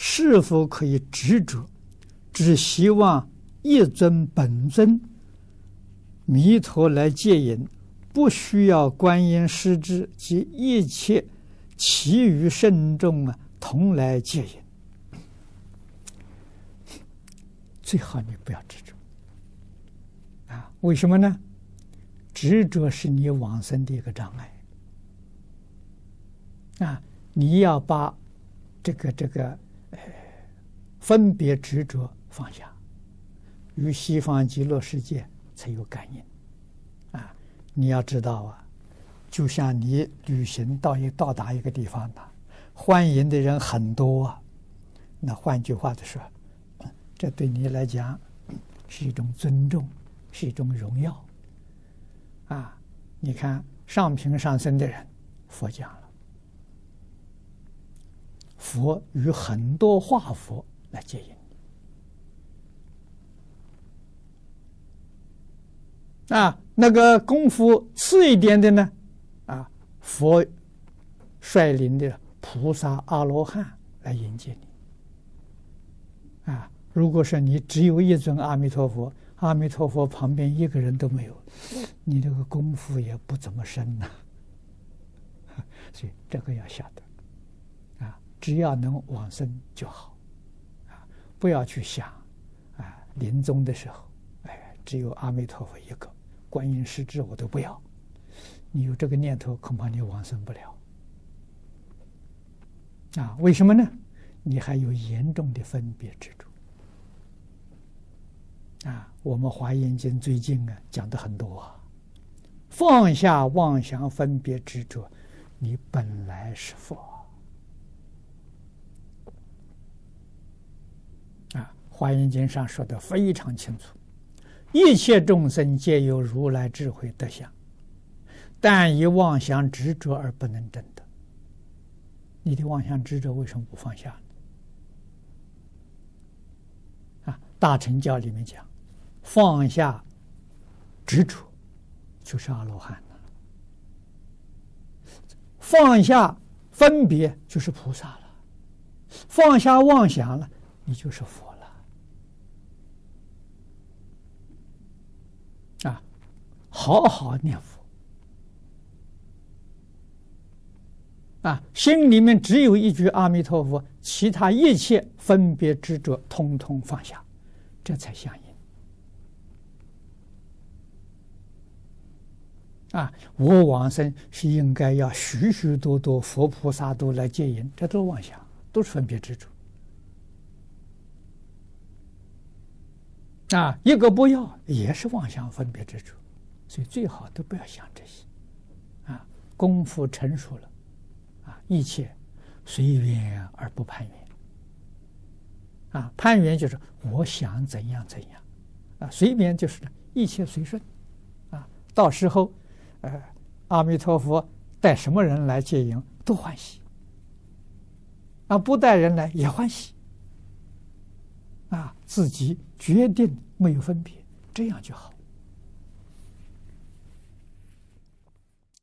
是否可以执着，只希望一尊本尊弥陀来接引，不需要观音师之及一切其余圣众啊同来接引。最好你不要执着啊！为什么呢？执着是你往生的一个障碍啊！你要把这个这个分别执着放下，与西方极乐世界才有感应啊！你要知道啊，就像你旅行到一到达一个地方呢，欢迎的人很多啊，那换句话的说。这对你来讲是一种尊重，是一种荣耀，啊！你看上品上生的人，佛讲了，佛与很多化佛来接引啊，那个功夫次一点的呢，啊，佛率领的菩萨阿罗汉来迎接你，啊。如果说你只有一尊阿弥陀佛，阿弥陀佛旁边一个人都没有，你这个功夫也不怎么深呐。所以这个要晓得，只要能往生就好，啊，不要去想，啊，临终的时候，哎，只有阿弥陀佛一个，观音师智我都不要，你有这个念头，恐怕你往生不了。啊，为什么呢？你还有严重的分别执着。啊，我们华严经最近啊讲的很多啊，放下妄想分别执着，你本来是佛。啊，华严经上说的非常清楚，一切众生皆有如来智慧德相，但以妄想执着而不能证得。你的妄想执着为什么不放下？啊，大乘教里面讲。放下执着，就是阿罗汉了；放下分别，就是菩萨了；放下妄想了，你就是佛了。啊，好好念佛啊，心里面只有一句阿弥陀佛，其他一切分别执着，通通放下，这才相应。啊，我往生是应该要许许多多佛菩萨都来接引，这都是妄想，都是分别执着。啊，一个不要也是妄想分别执着，所以最好都不要想这些。啊，功夫成熟了，啊，一切随缘而不攀缘。啊，攀缘就是我想怎样怎样，啊，随缘就是一切随顺，啊，到时候。呃，阿弥陀佛带什么人来接引都欢喜，啊，不带人来也欢喜，啊，自己决定没有分别，这样就好。